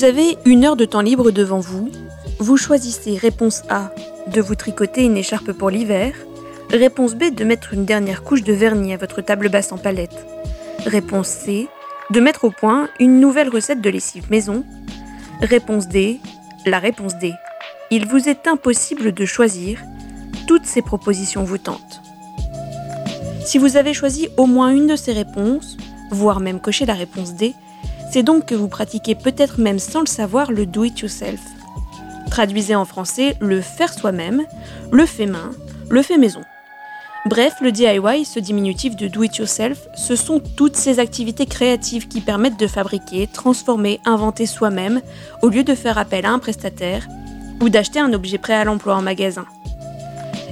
Vous avez une heure de temps libre devant vous. Vous choisissez réponse A de vous tricoter une écharpe pour l'hiver. Réponse B, de mettre une dernière couche de vernis à votre table basse en palette. Réponse C, de mettre au point une nouvelle recette de lessive maison. Réponse D, la réponse D. Il vous est impossible de choisir. Toutes ces propositions vous tentent. Si vous avez choisi au moins une de ces réponses, voire même coché la réponse D, c'est donc que vous pratiquez peut-être même sans le savoir le do-it-yourself. Traduisez en français le faire soi-même, le fait main, le fait maison. Bref, le DIY, ce diminutif de do it yourself, ce sont toutes ces activités créatives qui permettent de fabriquer, transformer, inventer soi-même, au lieu de faire appel à un prestataire ou d'acheter un objet prêt à l'emploi en magasin.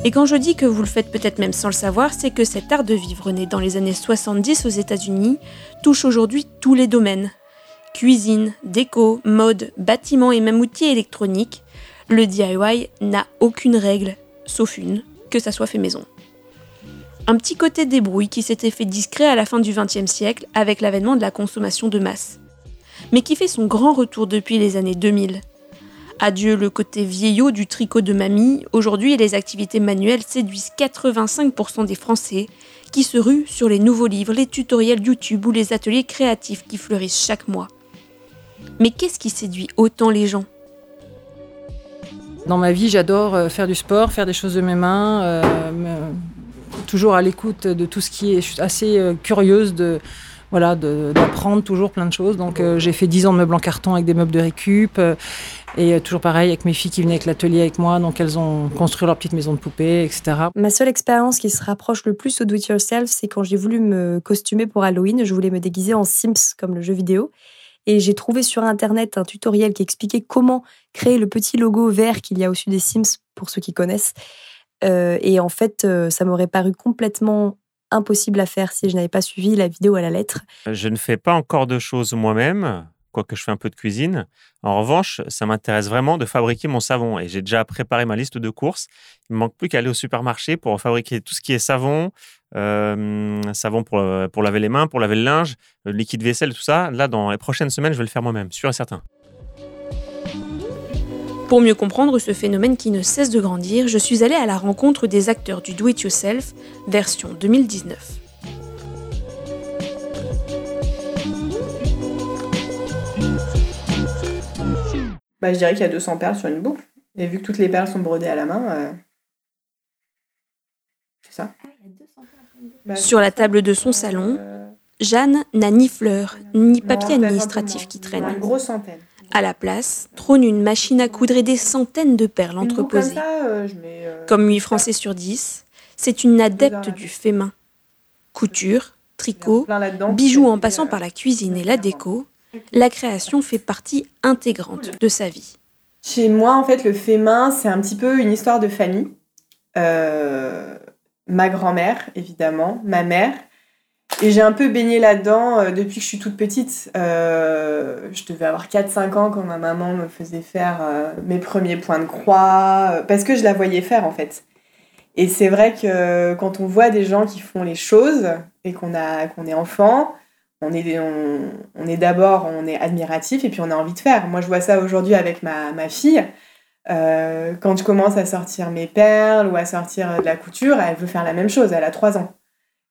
Et quand je dis que vous le faites peut-être même sans le savoir, c'est que cet art de vivre né dans les années 70 aux États-Unis touche aujourd'hui tous les domaines. Cuisine, déco, mode, bâtiment et même outils électroniques, le DIY n'a aucune règle, sauf une, que ça soit fait maison. Un petit côté débrouille qui s'était fait discret à la fin du XXe siècle avec l'avènement de la consommation de masse, mais qui fait son grand retour depuis les années 2000. Adieu le côté vieillot du tricot de mamie, aujourd'hui les activités manuelles séduisent 85% des Français qui se ruent sur les nouveaux livres, les tutoriels YouTube ou les ateliers créatifs qui fleurissent chaque mois. Mais qu'est-ce qui séduit autant les gens? Dans ma vie, j'adore euh, faire du sport, faire des choses de mes mains, euh, toujours à l'écoute de tout ce qui est. Je suis assez euh, curieuse de voilà, d'apprendre toujours plein de choses. Donc j'ai fait 10 ans de meubles en carton avec des meubles de récup. et toujours pareil avec mes filles qui venaient avec l'atelier avec moi. Donc elles ont construit leur petite maison de poupée, etc. Ma seule expérience qui se rapproche le plus au do-it-yourself, c'est quand j'ai voulu me costumer pour Halloween. Je voulais me déguiser en Sims comme le jeu vidéo. Et j'ai trouvé sur Internet un tutoriel qui expliquait comment créer le petit logo vert qu'il y a au-dessus des Sims, pour ceux qui connaissent. Euh, et en fait, euh, ça m'aurait paru complètement impossible à faire si je n'avais pas suivi la vidéo à la lettre. Je ne fais pas encore de choses moi-même, quoique je fais un peu de cuisine. En revanche, ça m'intéresse vraiment de fabriquer mon savon et j'ai déjà préparé ma liste de courses. Il me manque plus qu'à aller au supermarché pour fabriquer tout ce qui est savon, euh, savon pour, euh, pour laver les mains, pour laver le linge, le liquide vaisselle, tout ça. Là, dans les prochaines semaines, je vais le faire moi-même, sûr et certain. Pour mieux comprendre ce phénomène qui ne cesse de grandir, je suis allée à la rencontre des acteurs du Do It Yourself, version 2019. Bah, je dirais qu'il y a 200 perles sur une boucle. Et vu que toutes les perles sont brodées à la main, euh, c'est ça. Sur la table de son salon, Jeanne n'a ni fleurs, ni papier administratif qui traîne. À la place, trône une machine à coudre et des centaines de perles entreposées. Euh, euh, comme 8 Français sur 10, c'est une adepte du fait main. Couture, tricot, bijoux en passant par la cuisine et la déco, la création fait partie intégrante de sa vie. Chez moi, en fait, le fait main, c'est un petit peu une histoire de famille. Euh, ma grand-mère, évidemment, ma mère. Et j'ai un peu baigné là-dedans euh, depuis que je suis toute petite. Euh, je devais avoir 4-5 ans quand ma maman me faisait faire euh, mes premiers points de croix, parce que je la voyais faire en fait. Et c'est vrai que quand on voit des gens qui font les choses et qu'on est enfant, on est, on, est d'abord on est admiratif et puis on a envie de faire. Moi je vois ça aujourd'hui avec ma, ma fille. Euh, quand je commence à sortir mes perles ou à sortir de la couture, elle veut faire la même chose, elle a 3 ans.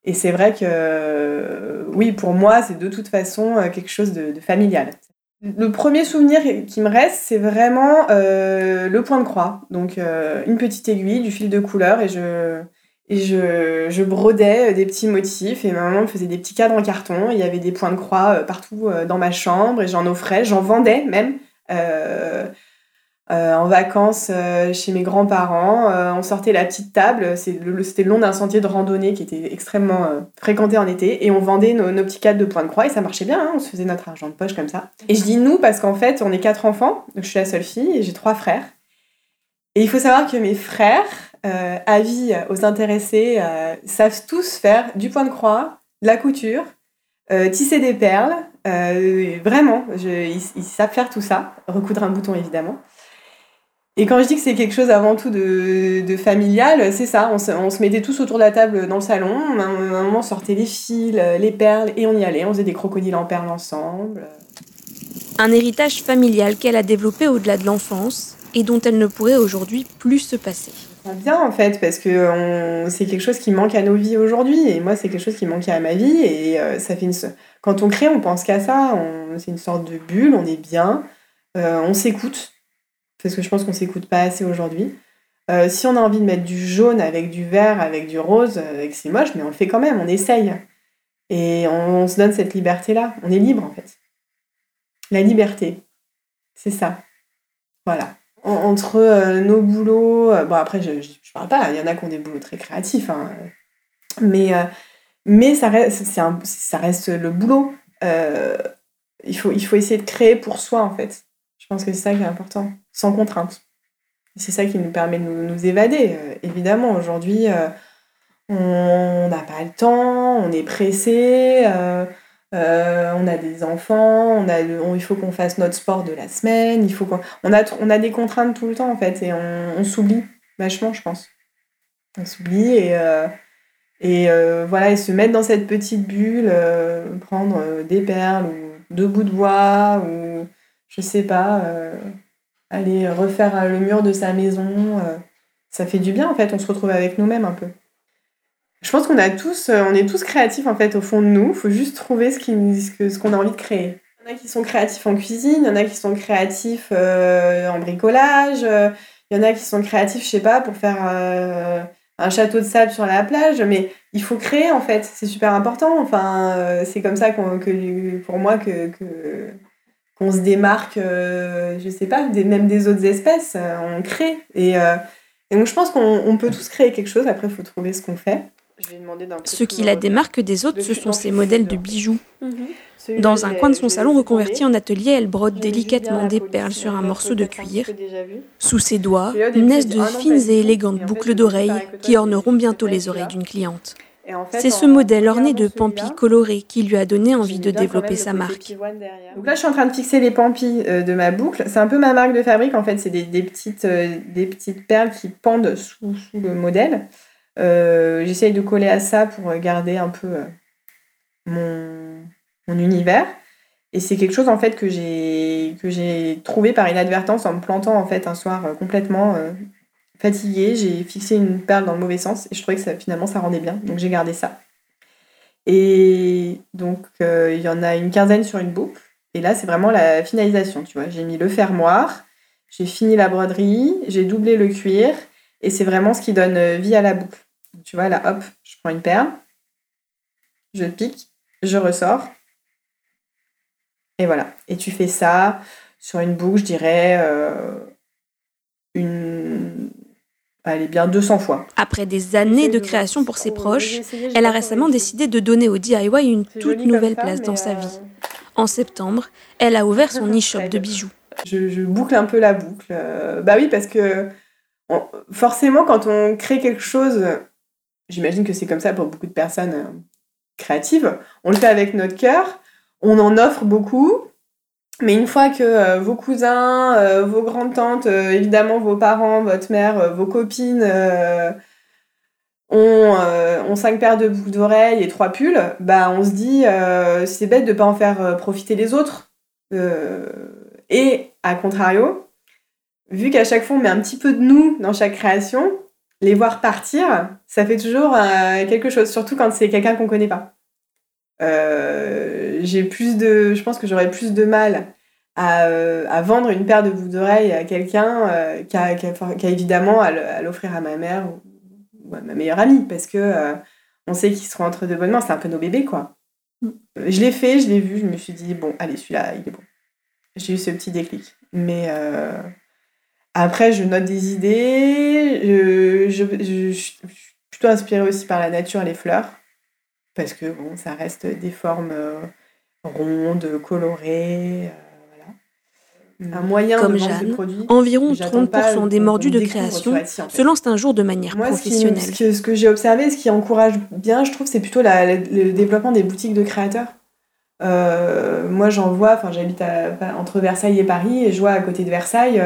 Et c'est vrai que, oui, pour moi, c'est de toute façon quelque chose de, familial. Le premier souvenir qui me reste, c'est vraiment euh, le point de croix. Donc, euh, une petite aiguille, du fil de couleur, et je, je, je brodais des petits motifs. Et ma maman me faisait des petits cadres en carton. Il y avait des points de croix euh, partout dans ma chambre, et j'en offrais, j'en vendais même. Euh, en vacances euh, chez mes grands-parents. Euh, on sortait la petite table, c'était le, long d'un sentier de randonnée qui était extrêmement fréquenté en été, et on vendait nos, petits cadres de point de croix, et ça marchait bien, hein, on se faisait notre argent de poche comme ça. Et je dis nous parce qu'en fait, on est quatre enfants, donc je suis la seule fille, et j'ai trois frères. Et il faut savoir que mes frères, avis aux intéressés, savent tous faire du point de croix, de la couture, tisser des perles, vraiment, ils, savent faire tout ça, recoudre un bouton évidemment. Et quand je dis que c'est quelque chose avant tout de, familial, c'est ça. On se, mettait tous autour de la table dans le salon. À un, moment, on sortait les fils, les perles, et on y allait. On faisait des crocodiles en perles ensemble. Un héritage familial qu'elle a développé au-delà de l'enfance et dont elle ne pourrait aujourd'hui plus se passer. Bien en fait, parce que c'est quelque chose qui manque à nos vies aujourd'hui. Et moi, c'est quelque chose qui manquait à ma vie. Et euh, ça fait une... quand on crée, on pense qu'à ça. C'est une sorte de bulle, on est bien, euh, on s'écoute parce que je pense qu'on s'écoute pas assez aujourd'hui. Euh, si on a envie de mettre du jaune avec du vert, avec du rose, c'est moche, mais on le fait quand même, on essaye. Et on, se donne cette liberté-là. On est libre en fait. La liberté, c'est ça. Voilà. entre euh, nos boulots, euh, bon après je, je, parle pas, il y en a qui ont des boulots très créatifs, hein, mais, mais ça, reste, ça reste le boulot. il, faut, il faut essayer de créer pour soi en fait. Je pense que c'est ça qui est important sans contrainte. C'est ça qui nous permet de nous, évader. Euh, évidemment, aujourd'hui, euh, on n'a pas le temps, on est pressé, euh, on a des enfants, on a il faut qu'on fasse notre sport de la semaine, il faut qu'on on a, on a des contraintes tout le temps en fait, et on, s'oublie vachement, je pense. On s'oublie et, et voilà, et se mettre dans cette petite bulle, prendre des perles ou deux bouts de bois ou je sais pas aller refaire euh, le mur de sa maison. Euh, ça fait du bien en fait, on se retrouve avec nous-mêmes un peu. Je pense qu'on a tous, euh, on est tous créatifs en fait au fond de nous. Il faut juste trouver ce qu'on ce a envie de créer. Il y en a qui sont créatifs en cuisine, il y en a qui sont créatifs en bricolage, il y en a qui sont créatifs, je sais pas, pour faire un château de sable sur la plage. Mais il faut créer en fait, c'est super important. Enfin, c'est comme ça que pour moi que qu'on se démarque, euh, je sais pas, des, même des autres espèces, euh, on crée. Et, euh, et, donc je pense qu'on peut tous créer quelque chose, après il faut trouver ce qu'on fait. Ce qui la démarque des autres, ce sont ses modèles de bijoux. Mhm. Dans un coin de son salon reconverti en atelier, elle brode délicatement des perles sur un morceau de cuir. Sous ses doigts, naissent de fines et élégantes boucles d'oreilles qui orneront bientôt les oreilles d'une cliente. C'est ce modèle orné de pampis colorés qui lui a donné envie de développer sa marque. Donc là, je suis en train de fixer les pampis euh, de ma boucle. C'est un peu ma marque de fabrique. En fait, c'est des, petites, euh, des petites perles qui pendent sous, le modèle. Euh, j'essaye de coller à ça pour garder un peu mon, mon univers. Et c'est quelque chose en fait que j'ai que j'ai trouvé par inadvertance en me plantant en fait un soir complètement fatiguée, j'ai fixé une perle dans le mauvais sens et je trouvais que ça, finalement ça rendait bien, donc j'ai gardé ça. Et donc euh, il y en a une quinzaine sur une boucle, et là c'est vraiment la finalisation, tu vois. J'ai mis le fermoir, j'ai fini la broderie, j'ai doublé le cuir, et c'est vraiment ce qui donne euh, vie à la boucle. tu vois, là hop, je prends une perle, je pique, je ressors, et voilà. Et tu fais ça sur une boucle, je dirais, euh, une elle est bien 200 fois. Après des années de création pour ses proches, elle a récemment décidé de donner au DIY une toute nouvelle place dans sa vie. Euh, en septembre, elle a ouvert son e-shop de bijoux. Je, boucle un peu la boucle. Euh, bah oui, parce que forcément, quand on crée quelque chose, j'imagine que c'est comme ça pour beaucoup de personnes euh, créatives, on le fait avec notre cœur, on en offre beaucoup, mais une fois que euh, vos cousins, euh, vos grandes-tantes, euh, évidemment vos parents, votre mère, vos copines ont, ont, cinq paires de boucles d'oreilles et trois pulls, bah on se dit c'est bête de ne pas en faire profiter les autres. et à contrario, vu qu'à chaque fois on met un petit peu de nous dans chaque création, les voir partir, ça fait toujours quelque chose, surtout quand c'est quelqu'un qu'on connaît pas. Euh, j'ai plus de, je pense que j'aurais plus de mal à, euh, à, vendre une paire de boucles d'oreilles à quelqu'un euh, qu'à évidemment à l'offrir à ma mère ou, à ma meilleure amie, parce que on sait qu'ils seront entre de bonnes mains. C'est un peu nos bébés, quoi. Mm. Je l'ai fait, je l'ai vu, je me suis dit bon, allez, celui-là, il est bon. J'ai eu ce petit déclic, mais après, je note des idées. Je, je, suis plutôt inspirée aussi par la nature et les fleurs. Parce que bon, ça reste des formes euh, rondes, colorées. Euh, voilà. Un moyen Comme de Jeanne, produits. environ 30% des mordus de création se lancent un jour de manière Moi, professionnelle. Ce, qui, ce que, j'ai observé, ce qui encourage bien, je trouve, c'est plutôt la, le développement des boutiques de créateurs. Euh, moi, j'en vois, enfin, j'habite entre Versailles et Paris, et je vois à côté de Versailles,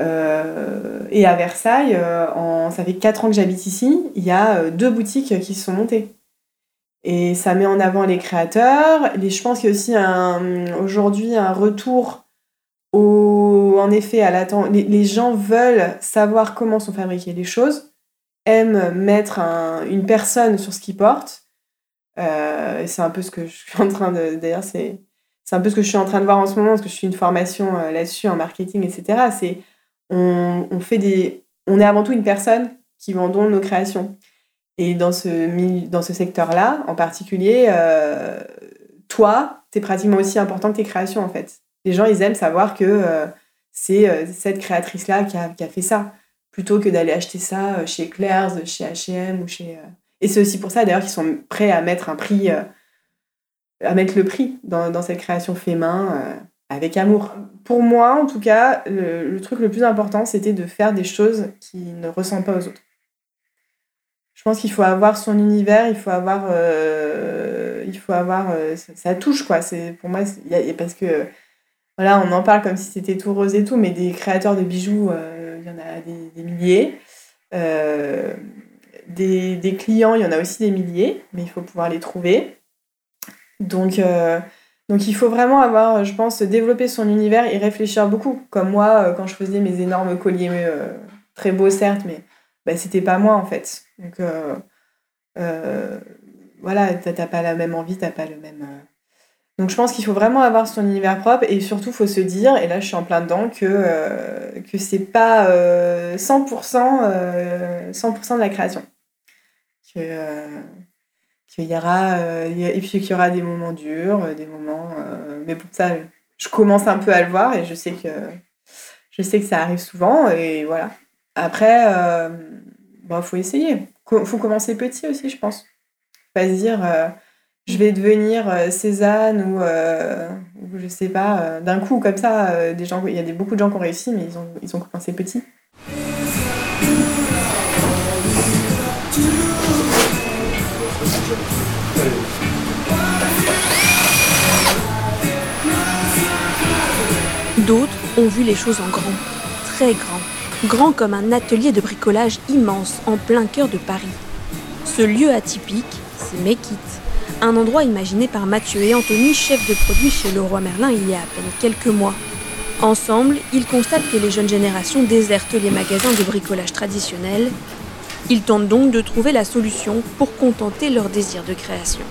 euh, et à Versailles, en, ça fait 4 ans que j'habite ici, il y a deux boutiques qui se sont montées. Et ça met en avant les créateurs. Et je pense qu'il y a aussi aujourd'hui un retour au, en effet à. Les, les, gens veulent savoir comment sont fabriquées les choses, aiment mettre un, une personne sur ce qu'ils portent. Euh, c'est un peu ce que je suis en train de. D'ailleurs, c'est, un peu ce que je suis en train de voir en ce moment, parce que je suis une formation là-dessus en marketing, etc. C'est on, fait des, on est avant tout une personne qui vendons nos créations. Et dans ce, dans ce secteur-là, en particulier, euh, toi, tu es pratiquement aussi important que tes créations, en fait. Les gens, ils aiment savoir que euh, c'est euh, cette créatrice-là qui a, fait ça, plutôt que d'aller acheter ça chez Claire's, chez H&M ou chez... Et c'est aussi pour ça, d'ailleurs, qu'ils sont prêts à mettre un prix, à mettre le prix dans, dans cette création fait main avec amour. Pour moi, en tout cas, le, truc le plus important, c'était de faire des choses qui ne ressemblent pas aux autres. Je pense qu'il faut avoir son univers, il faut avoir, euh, il faut avoir, euh, ça, touche quoi. C'est pour moi, y parce que voilà, on en parle comme si c'était tout rose et tout, mais des créateurs de bijoux, euh, il y en a des, milliers. Des, des, clients, il y en a aussi des milliers, mais il faut pouvoir les trouver. Donc donc il faut vraiment avoir, je pense, développer son univers et réfléchir beaucoup. Comme moi, quand je faisais mes énormes colliers, très beaux certes, mais bah, c'était pas moi en fait. Donc euh, voilà, t'as pas la même envie, t'as pas le même. Donc je pense qu'il faut vraiment avoir son univers propre et surtout faut se dire, et là je suis en plein dedans, que, que c'est pas 100%, 100 de la création. Que, qu'il y aura euh, qu'il y aura des moments durs, euh, des moments. Euh, mais pour ça, je commence un peu à le voir et je sais que je sais que ça arrive souvent et voilà. Après, bon, faut essayer. Faut commencer petit aussi, je pense. Pas se dire je vais devenir Cézanne ou, ou, je sais pas d'un coup comme ça. il y a beaucoup de gens qui ont réussi, mais ils ont ils ont commencé petit. D'autres ont vu les choses en grand, très grand, grand comme un atelier de bricolage immense en plein cœur de Paris. Ce lieu atypique, c'est Mekit, un endroit imaginé par Mathieu et Anthony, chef de produit chez Leroy Merlin il y a à peine quelques mois. Ensemble, ils constatent que les jeunes générations désertent les magasins de bricolage traditionnels. Ils tentent donc de trouver la solution pour contenter leur désir de création.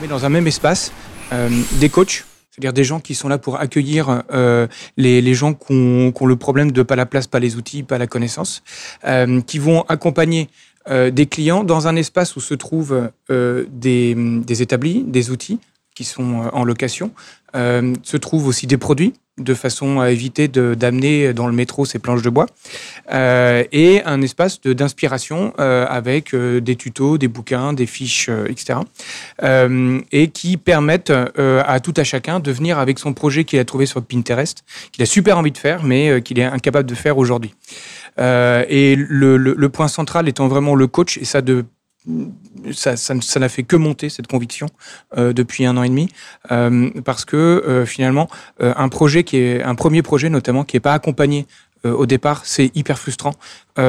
Mais dans un même espace, euh, des coachs c'est-à-dire des gens qui sont là pour accueillir euh, les, gens qui ont, le problème de pas la place, pas les outils, pas la connaissance, euh, qui vont accompagner euh, des clients dans un espace où se trouvent des, établis, des outils qui sont en location, euh, se trouvent aussi des produits de façon à éviter d'amener dans le métro ces planches de bois, euh, et un espace d'inspiration euh, avec des tutos, des bouquins, des fiches, etc. et qui permettent à tout à chacun de venir avec son projet qu'il a trouvé sur Pinterest, qu'il a super envie de faire, mais qu'il est incapable de faire aujourd'hui. et le, le, point central étant vraiment le coach, et ça de ça, ça, ça n'a fait que monter cette conviction euh, depuis un an et demi, euh, parce que euh, finalement, euh, un projet qui est un premier projet notamment qui n'est pas accompagné euh, au départ, c'est hyper frustrant.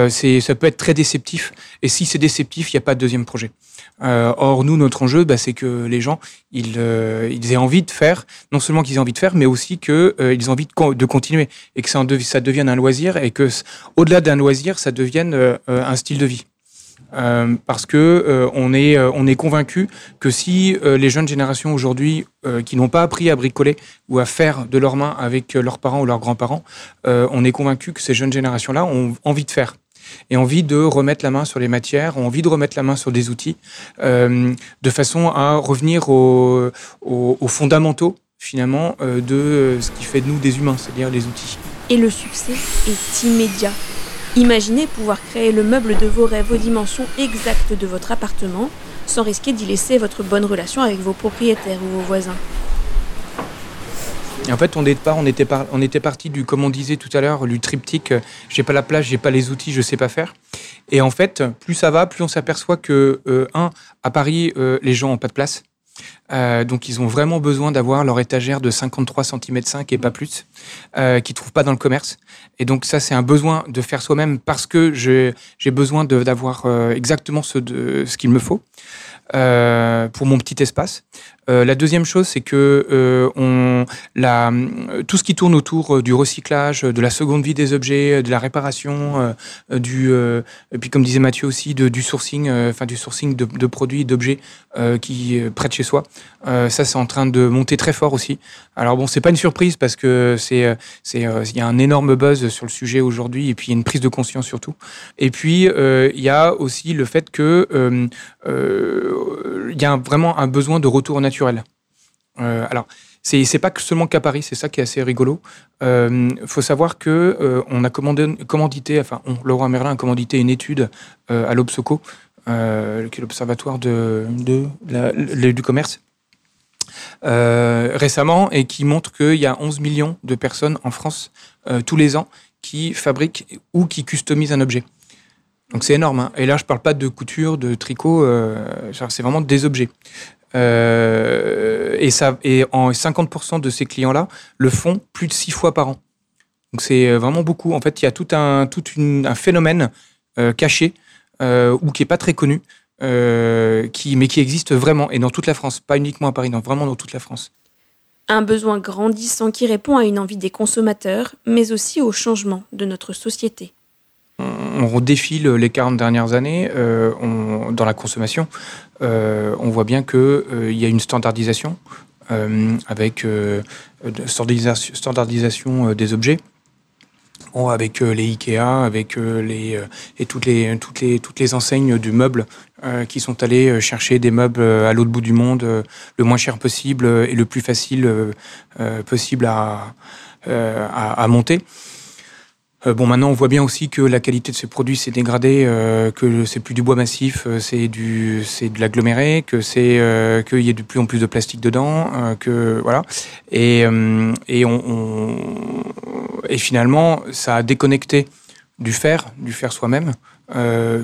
c'est, ça peut être très déceptif, et si c'est déceptif, il n'y a pas de deuxième projet. or, nous, notre enjeu, bah, c'est que les gens, ils, ils, aient envie de faire, non seulement qu'ils aient envie de faire, mais aussi qu'ils ils aient envie de, de, continuer et que ça, ça devienne un loisir et que, au-delà d'un loisir, ça devienne un style de vie. Euh, parce que euh, euh, on est convaincu que si les jeunes générations aujourd'hui qui n'ont pas appris à bricoler ou à faire de leurs mains avec leurs parents ou leurs grands-parents, on est convaincu que ces jeunes générations-là ont envie de faire et envie de remettre la main sur les matières, ont envie de remettre la main sur des outils, de façon à revenir aux, aux fondamentaux finalement de ce qui fait de nous des humains, c'est-à-dire les outils. Et le succès est immédiat. Imaginez pouvoir créer le meuble de vos rêves aux dimensions exactes de votre appartement sans risquer d'y laisser votre bonne relation avec vos propriétaires ou vos voisins. en fait, on, était, on était parti du, comme on disait tout à l'heure, du triptyque euh, j'ai pas la place, j'ai pas les outils, je sais pas faire. Et en fait, plus ça va, plus on s'aperçoit que, euh, un, à Paris, euh, les gens ont pas de place. Euh, donc ils ont vraiment besoin d'avoir leur étagère de 53 cm 5 et pas plus, euh, qu'ils trouvent pas dans le commerce. Et donc ça c'est un besoin de faire soi-même parce que j'ai besoin d'avoir euh, exactement ce, qu'il me faut. Pour mon petit espace. Euh, la deuxième chose, c'est que euh, la, tout ce qui tourne autour du recyclage, de la seconde vie des objets, de la réparation, du, et puis comme disait Mathieu aussi, du sourcing, enfin du sourcing de, de produits, d'objets qui près de chez soi. ça, c'est en train de monter très fort aussi. Alors bon, c'est pas une surprise parce que c'est, il y a un énorme buzz sur le sujet aujourd'hui et puis y a une prise de conscience surtout. Et puis il y a aussi le fait que il y a vraiment un besoin de retour naturel. Euh, alors, c'est, c'est pas seulement qu'à Paris, c'est ça qui est assez rigolo. Il euh, faut savoir que euh, on a commandité, enfin, Laurent Merlin a commandité une étude à l'Obsoco, qui est l'Observatoire du commerce, récemment, et qui montre qu'il y a 11 millions de personnes en France tous les ans qui fabriquent ou qui customisent un objet. Donc c'est énorme. Hein. Et là, je parle pas de couture, de tricot, c'est vraiment des objets. Euh, et, ça, et en 50% de ces clients-là le font plus de six fois par an. Donc c'est euh, vraiment beaucoup. En fait, il y a tout un, tout un phénomène caché ou qui est pas très connu, qui, mais qui existe vraiment et dans toute la France, pas uniquement à Paris, non, vraiment dans toute la France. Un besoin grandissant qui répond à une envie des consommateurs, mais aussi au changement de notre société on redéfile les 40 dernières années euh, dans la consommation. Euh, on voit bien qu'il euh, y a une standardisation avec standardisation, des objets. avec les Ikea, avec et toutes les enseignes du meuble qui sont allées chercher des meubles à l'autre bout du monde, le moins cher possible et le plus facile possible à monter. Euh, bon, maintenant, on voit bien aussi que la qualité de ces produits s'est dégradée, euh, que c'est plus du bois massif, euh, c'est du, c'est de l'aggloméré, que c'est, qu'il y a de plus en plus de plastique dedans, que voilà. Et et on, et finalement, ça a déconnecté du faire, du faire soi-même,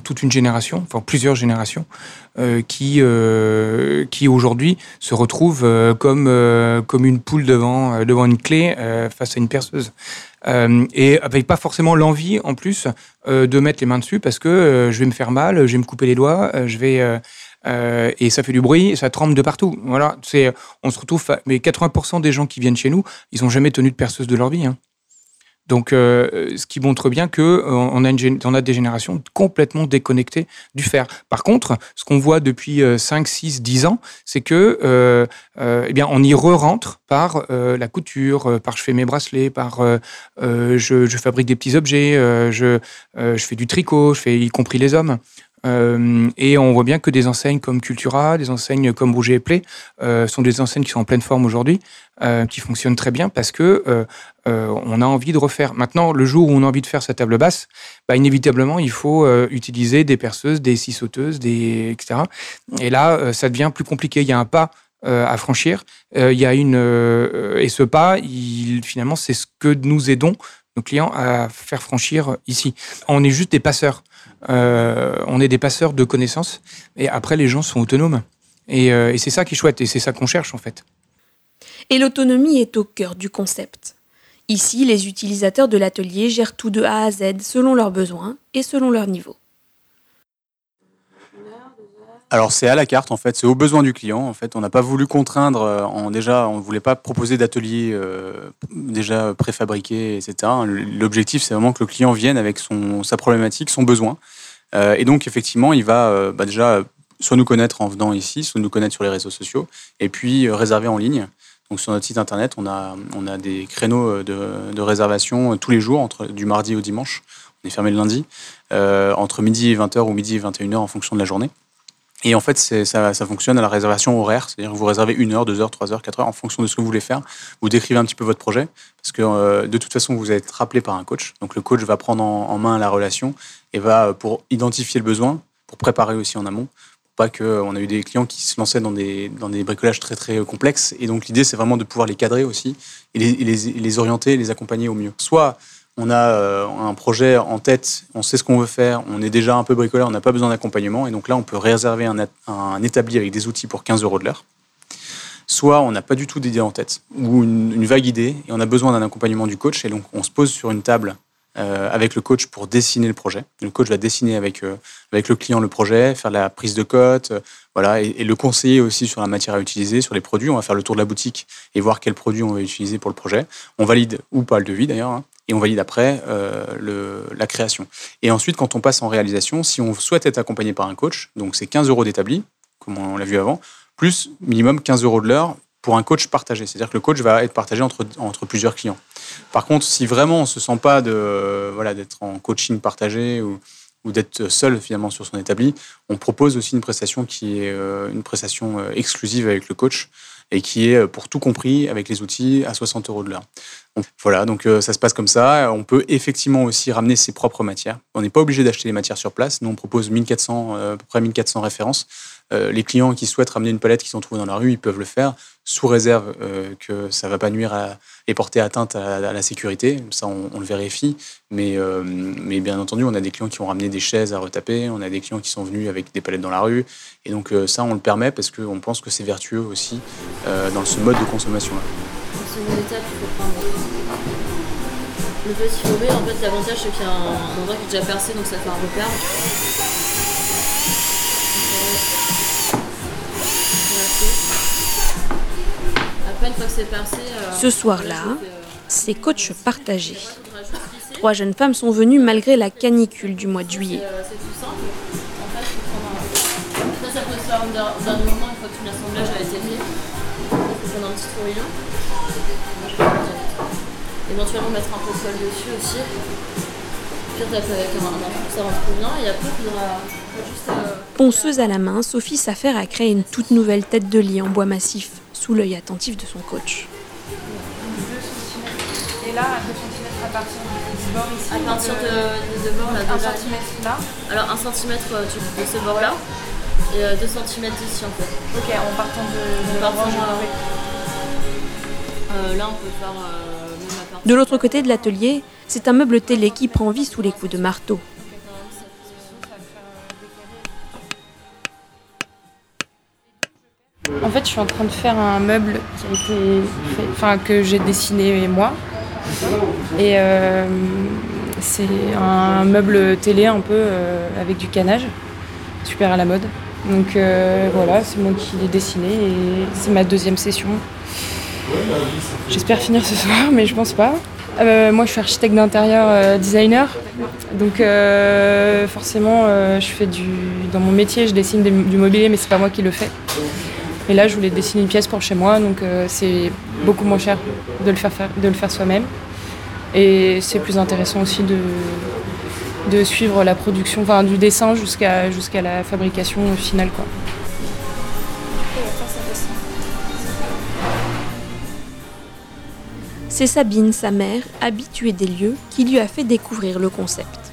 toute une génération, enfin plusieurs générations, qui, qui aujourd'hui se retrouvent comme, comme une poule devant, devant une clé face à une perceuse. Euh, et avec pas forcément l'envie en plus euh, de mettre les mains dessus parce que euh, je vais me faire mal, je vais me couper les doigts, je vais et ça fait du bruit, ça tremble de partout. Voilà, c'est on se retrouve mais 80% des gens qui viennent chez nous, ils ont jamais tenu de perceuse de leur vie. Hein. Donc, euh, ce qui montre bien que euh, on, a des générations complètement déconnectées du fer. Par contre, ce qu'on voit depuis 5, 6, 10 ans, c'est que euh, eh bien, on y re-rentre par la couture, par je fais mes bracelets, par je, je, fabrique des petits objets, je, je fais du tricot, je fais y compris les hommes. Euh, et on voit bien que des enseignes comme Cultura, des enseignes comme Rouget et Play euh, sont des enseignes qui sont en pleine forme aujourd'hui, euh, qui fonctionnent très bien parce que on a envie de refaire. Maintenant, le jour où on a envie de faire sa table basse, bah, inévitablement, il faut utiliser des perceuses, des scie sauteuses, etc. Et là, ça devient plus compliqué. Il y a un pas à franchir. il y a une et ce pas, il, finalement, c'est ce que nous aidons nos clients à faire franchir ici. On est juste des passeurs. Euh, on est des passeurs de connaissances et après les gens sont autonomes. Et, euh, et c'est ça qui est chouette et c'est ça qu'on cherche en fait. Et l'autonomie est au cœur du concept. Ici, les utilisateurs de l'atelier gèrent tout de A à Z selon leurs besoins et selon leur niveau. Alors c'est à la carte en fait, c'est aux besoins du client en fait. On n'a pas voulu contraindre, euh, en, déjà on ne voulait pas proposer d'ateliers euh, déjà préfabriqués, etc. L'objectif c'est vraiment que le client vienne avec sa problématique, son besoin. Euh, et donc effectivement il va bah, déjà soit nous connaître en venant ici, soit nous connaître sur les réseaux sociaux, et puis réserver en ligne. Donc sur notre site internet on a, on des créneaux de, de réservation tous les jours, entre, du mardi au dimanche. On est fermé le lundi, entre midi et 20h ou midi et 21h en fonction de la journée. Et en fait, ça, ça, fonctionne à la réservation horaire, c'est-à-dire que vous réservez une heure, deux heures, trois heures, quatre heures en fonction de ce que vous voulez faire. Vous décrivez un petit peu votre projet, parce que euh, de toute façon, vous être rappelé par un coach. Donc le coach va prendre en, main la relation et va, pour identifier le besoin, pour préparer aussi en amont, pas qu'on a eu des clients qui se lançaient dans des, dans des bricolages très très complexes. Et donc l'idée, c'est vraiment de pouvoir les cadrer aussi et les, les, les orienter, les accompagner au mieux. Soit on a euh, un projet en tête, on sait ce qu'on veut faire, on est déjà un peu bricoleur, on n'a pas besoin d'accompagnement, et donc là, on peut réserver un, établi avec des outils pour 15 euros de l'heure. Soit on n'a pas du tout d'idée en tête, ou une, vague idée, et on a besoin d'un accompagnement du coach, et donc on se pose sur une table avec le coach pour dessiner le projet. Le coach va dessiner avec, euh, avec le client le projet, faire la prise de cote, voilà, et, le conseiller aussi sur la matière à utiliser, sur les produits. On va faire le tour de la boutique et voir quels produits on va utiliser pour le projet. On valide ou pas le devis d'ailleurs. Hein et on valide après euh, la création. Et ensuite, quand on passe en réalisation, si on souhaite être accompagné par un coach, donc c'est 15 euros d'établi, comme on l'a vu avant, plus minimum 15 euros de l'heure pour un coach partagé. C'est-à-dire que le coach va être partagé entre, entre plusieurs clients. Par contre, si vraiment on ne se sent pas de, voilà, d'être en coaching partagé ou, ou d'être seul finalement sur son établi, on propose aussi une prestation qui est euh, une prestation euh, exclusive avec le coach et qui est pour tout compris avec les outils à 60 euros de l'heure. Voilà, donc euh, ça se passe comme ça. On peut effectivement aussi ramener ses propres matières. On n'est pas obligé d'acheter les matières sur place. Nous, on propose 1400, euh, à peu près 1400 références. Euh, les clients qui souhaitent ramener une palette qu'ils ont trouvée dans la rue, ils peuvent le faire sous réserve que ça ne va pas nuire et porter atteinte à, la sécurité. Ça, on, le vérifie. Mais, mais bien entendu, on a des clients qui ont ramené des chaises à retaper. On a des clients qui sont venus avec des palettes dans la rue. Et donc ça, on le permet parce qu'on pense que c'est vertueux aussi dans ce mode de consommation-là. Le petit en fait, l'avantage c'est qu'il y a un endroit qui est déjà percé, donc ça fait un repère. Après, une fois que c'est percé. Euh, Ce soir-là, euh, c'est coach partagé. Trois jeunes femmes sont venues malgré la canicule du mois de juillet. Euh, c'est tout simple. En fait. Ça, peut se faire d'un moment une fois que tout l'assemblage a été fait. Il faut prendre un petit fourillon éventuellement mettre un peu de sol dessus aussi. Taper avec un, ça rentre bien et après il y aura juste. Euh... Ponceuse à la main, Sophie s'affaire à créer une toute nouvelle tête de lit en bois massif, sous l'œil attentif de son coach. 2 cm. Et là, à 2 cm à partir du bord ici À partir de, de, de bord là, 1 cm là Alors 1 cm euh, de ce bord là et 2 euh, cm d'ici en fait. Ok, en partant de. En partant de. Euh, là, on peut faire. Euh, de l'autre côté de l'atelier, c'est un meuble télé qui prend vie sous les coups de marteau. Suis en train de faire un meuble que j'ai dessiné moi. Et euh, c'est un meuble télé un peu euh, avec du canage, super à la mode. Donc euh, voilà, c'est moi qui l'ai dessiné et c'est ma deuxième session. J'espère finir ce soir, mais je pense pas. Moi, je suis architecte d'intérieur designer. Donc, forcément, je fais du. Dans mon métier, je dessine du mobilier, mais c'est pas moi qui le fais. Et là, je voulais dessiner une pièce pour chez moi, donc c'est beaucoup moins cher de le faire, de le faire soi-même. Et c'est plus intéressant aussi de, de suivre la production, enfin, du dessin jusqu'à jusqu'à la fabrication finale, quoi. C'est Sabine, sa mère, habituée des lieux, qui lui a fait découvrir le concept.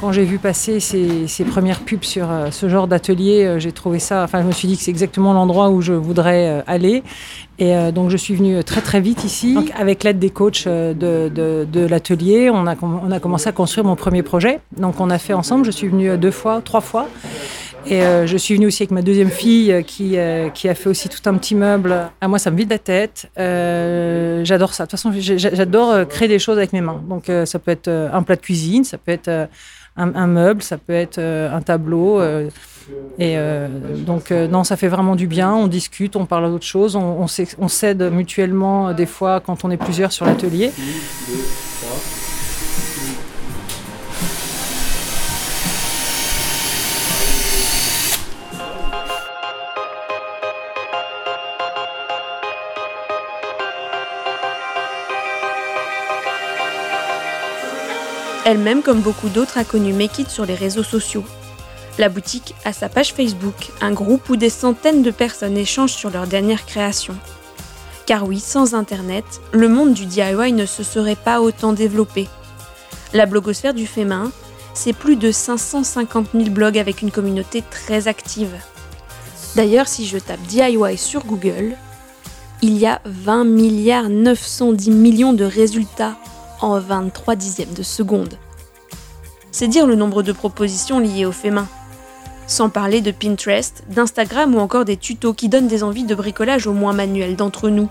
Quand j'ai vu passer ces, premières pubs sur euh, ce genre d'atelier, euh, j'ai trouvé ça. Enfin, je me suis dit que c'est exactement l'endroit où je voudrais euh, aller. Et donc, je suis venue très très vite ici. avec l'aide des coachs de, l'atelier, on a, on a commencé à construire mon premier projet. Donc, on a fait ensemble. Je suis venue deux fois, trois fois. Et euh, je suis venue aussi avec ma deuxième fille euh, qui, euh, qui a fait aussi tout un petit meuble. À ah, moi, ça me vide la tête. j'adore ça. De toute façon, j'adore créer des choses avec mes mains. Donc, ça peut être un plat de cuisine, ça peut être un, meuble, ça peut être un tableau. et donc, non, ça fait vraiment du bien. On discute, on parle d'autres choses, on, on, on s'aide mutuellement des fois quand on est plusieurs sur l'atelier. Elle-même, comme beaucoup d'autres, a connu Make It sur les réseaux sociaux. La boutique a sa page Facebook, un groupe où des centaines de personnes échangent sur leurs dernières créations. Car oui, sans Internet, le monde du DIY ne se serait pas autant développé. La blogosphère du fait main, c'est plus de 550 000 blogs avec une communauté très active. D'ailleurs, si je tape DIY sur Google, il y a 20 milliards 910 millions de résultats en 23 dixièmes de seconde. C'est dire le nombre de propositions liées au fait main. Sans parler de Pinterest, d'Instagram ou encore des tutos qui donnent des envies de bricolage au moins manuels d'entre nous.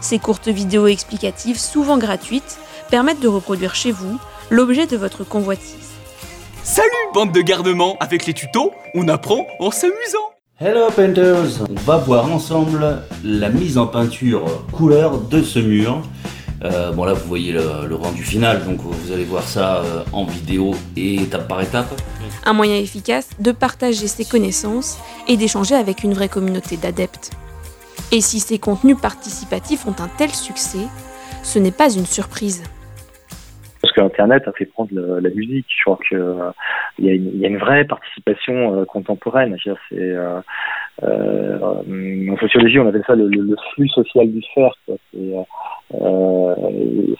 Ces courtes vidéos explicatives, souvent gratuites, permettent de reproduire chez vous l'objet de votre convoitise. Salut bande de gardements Avec les tutos, on apprend en s'amusant Hello Painters On va voir ensemble la mise en peinture couleur de ce mur. Euh, bon là vous voyez le, rendu final, donc vous allez voir ça euh, en vidéo et étape par étape. Un moyen efficace de partager ses connaissances et d'échanger avec une vraie communauté d'adeptes. Et si ces contenus participatifs ont un tel succès, ce n'est pas une surprise. Parce que Internet a fait prendre la musique. Je crois qu'il euh, y, a une vraie participation contemporaine. C'est, en sociologie, on appelle ça le, flux social du faire. Euh,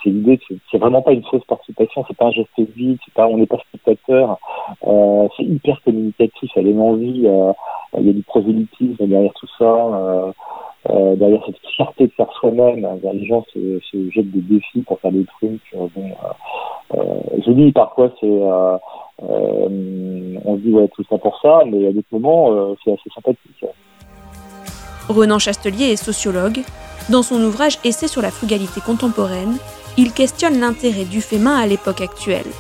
c'est l'idée, c'est vraiment pas une fausse participation, c'est pas un geste vide, c'est pas, on n'est pas spectateur, euh, c'est hyper communicatif, elle est envie, euh, il y a du prosélytisme derrière tout ça, euh, euh, derrière cette fierté de faire soi-même, les gens se, jettent des défis pour faire des trucs. Euh, bon, je dis parfois on dit tout ça pour ça, mais à d'autres moments c'est assez sympathique. Renan Chastelier est sociologue. Dans son ouvrage Essai sur la frugalité contemporaine, il questionne l'intérêt du fait main à l'époque actuelle.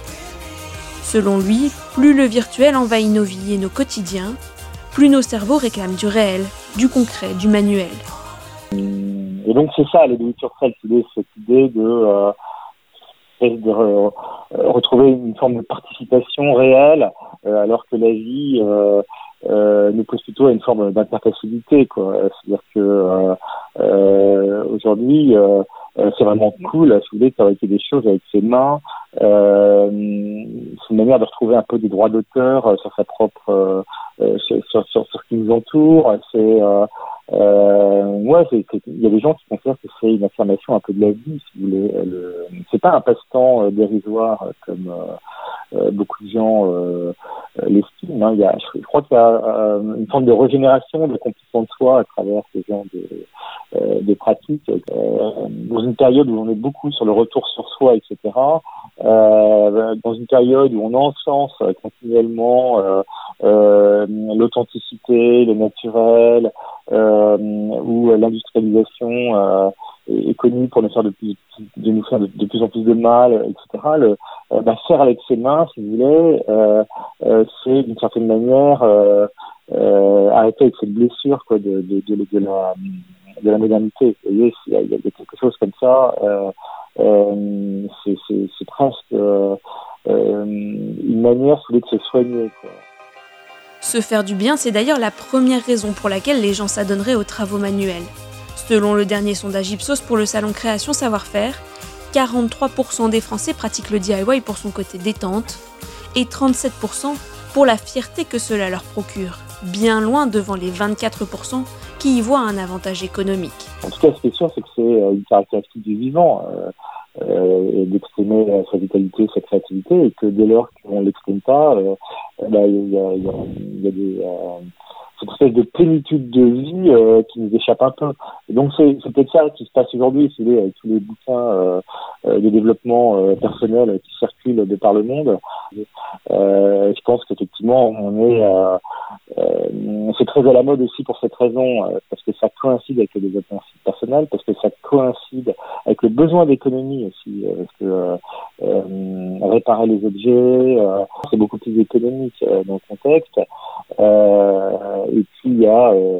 Selon lui, plus le virtuel envahit nos vies et nos quotidiens, plus nos cerveaux réclament du réel, du concret, du manuel. Et donc c'est ça, les sur cette idée de, euh, euh, retrouver une forme de participation réelle, euh, alors que la vie nous pousse plutôt à une forme d'interfacilité. C'est-à-dire que aujourd'hui, c'est vraiment cool à soulever de fabriquer des choses avec ses mains. c'est une manière de retrouver un peu des droits d'auteur sur sa propre, sur, sur, sur, ce qui nous entoure. C'est euh, ouais, il y a des gens qui considèrent que c'est une affirmation un peu de la vie, si vous voulez. C'est pas un passe-temps dérisoire comme euh, beaucoup de gens euh, l'estiment. Hein. Il y a, je, crois qu'il y a euh, une forme de régénération de confiance de soi à travers ces genre de, de pratiques. dans une période où on est beaucoup sur le retour sur soi, etc. dans une période où on encense continuellement l'authenticité, le naturel, où l'industrialisation est, connue pour nous faire de, plus, de nous faire de, plus en plus de mal, etc. Le, euh, bah, faire avec ses mains, si vous voulez, euh, euh, c'est d'une certaine manière euh, euh, arrêter avec cette blessure quoi, de, de la, de la modernité. Vous voyez, il y, a, il y a quelque chose comme ça. c'est presque une manière, si vous voulez, de se soigner. Quoi. Se faire du bien, c'est d'ailleurs la première raison pour laquelle les gens s'adonneraient aux travaux manuels. Selon le dernier sondage Ipsos pour le salon Création Savoir-faire, 43% des Français pratiquent le DIY pour son côté détente et 37% pour la fierté que cela leur procure, bien loin devant les 24% qui y voient un avantage économique. En tout cas, ce qui est sûr, c'est que c'est euh, une caractéristique du vivant. Euh, euh, d'exprimer sa vitalité, sa créativité, et que dès lors qu'on l'exprime pas, bah, il y, a, y, a, y, a, des, cette espèce de plénitude de vie euh, qui nous échappe un peu. Donc c'est c'est peut-être ça qui se passe aujourd'hui, voulez, avec tous les bouquins euh, euh, de développement euh, personnel qui circulent de par le monde. Euh, je pense qu'effectivement on est, euh, c'est très à la mode aussi pour cette raison, parce que ça coïncide avec le développement personnel, parce que ça coïncide avec le besoin d'économie aussi, parce que réparer les objets, c'est beaucoup plus économique dans le contexte. Euh, et puis il y a euh,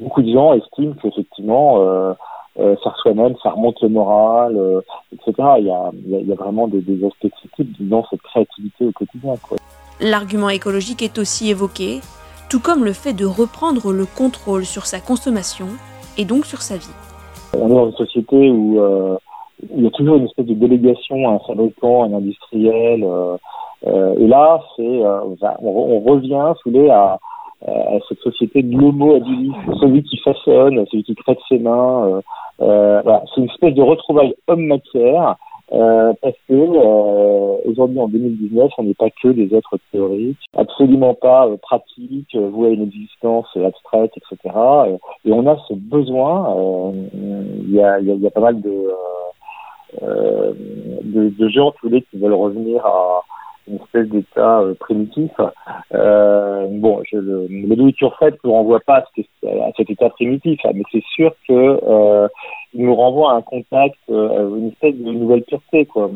beaucoup de gens estiment qu'effectivement euh, euh, faire soi-même, ça remonte le moral, euh, etc. Il y a, il y vraiment des, des aspects critiques dans cette créativité au quotidien. L'argument écologique est aussi évoqué, tout comme le fait de reprendre le contrôle sur sa consommation et donc sur sa vie. On est dans une société où euh, il y a toujours une espèce de délégation à un fabricant, à un industriel. euh, euh, et là, c'est euh, on, on revient, si vous voulez, à, à cette société de l'homo habilis, celui qui façonne, celui qui crée de ses mains. euh, euh, voilà. C'est une espèce de retrouvaille homme-matière. euh, parce que euh, aujourd'hui en 2019, on n'est pas que des êtres théoriques, absolument pas euh, pratiques, euh, voués à une existence euh, abstraite, etc. Euh, et on a ce besoin. euh, Il y, a, y, a, y a pas mal de, euh, euh, de, de gens, vous voulez, qui veulent revenir à une espèce d'état euh, primitif. Euh, bon, je, le, le it yourself ne renvoie pas à, ce- à cet état primitif, hein, mais c'est sûr que euh, il nous renvoie à un contact, une espèce de nouvelle pureté, quoi.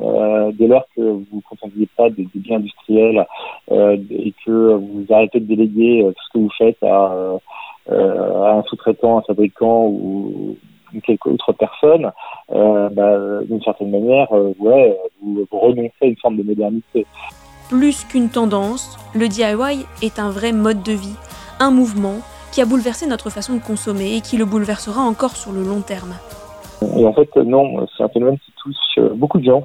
Dès lors que vous ne contentiez pas des, des biens industriels et que vous arrêtez de déléguer tout ce que vous faites à, à un sous-traitant, un fabricant ou ou quelque autre personne, euh, bah, d'une certaine manière, euh, ouais, vous, vous renoncez à une forme de modernité. Plus qu'une tendance, le DIY est un vrai mode de vie, un mouvement qui a bouleversé notre façon de consommer et qui le bouleversera encore sur le long terme. Et en fait, non, c'est un phénomène qui touche euh, beaucoup de gens.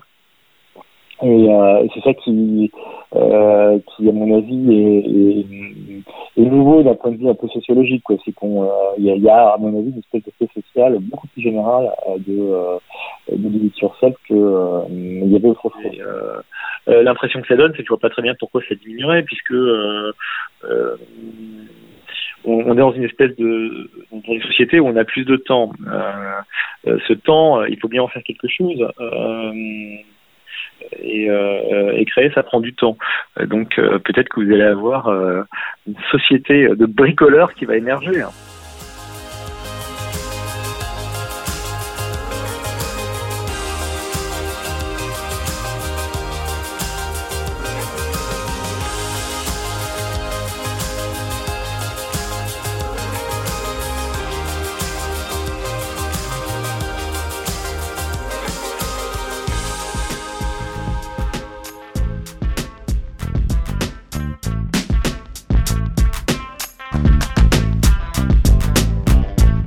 Et euh, c'est ça qui, euh, qui, à mon avis, est, est, est nouveau d'un point de vue un peu sociologique. quoi. C'est qu'on, euh, il y, a- il y a, à mon avis, une espèce d'effet social beaucoup plus général euh, de, euh, de do it yourself que euh, il y avait autrefois. Euh, euh, L'impression que ça donne, c'est que je vois pas très bien pourquoi ça diminuerait, puisque euh, euh, on, est dans une espèce de dans une société où on a plus de temps. Euh, euh, ce temps, euh, il faut bien en faire quelque chose. Euh, et, euh, et créer, ça prend du temps. Donc euh, peut-être que vous allez avoir euh, une société de bricoleurs qui va émerger. hein.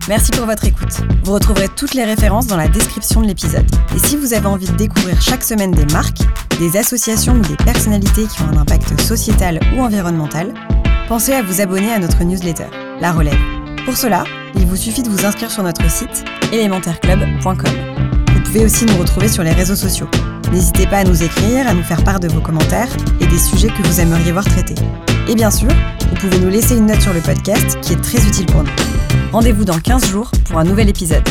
Merci pour votre écoute. Vous retrouverez toutes les références dans la description de l'épisode. Et si vous avez envie de découvrir chaque semaine des marques, des associations ou des personnalités qui ont un impact sociétal ou environnemental, pensez à vous abonner à notre newsletter, La Relève. Pour cela, il vous suffit de vous inscrire sur notre site élémentaireclub.com. Vous pouvez aussi nous retrouver sur les réseaux sociaux. N'hésitez pas à nous écrire, à nous faire part de vos commentaires et des sujets que vous aimeriez voir traités. Et bien sûr, vous pouvez nous laisser une note sur le podcast qui est très utile pour nous. Rendez-vous dans 15 jours pour un nouvel épisode.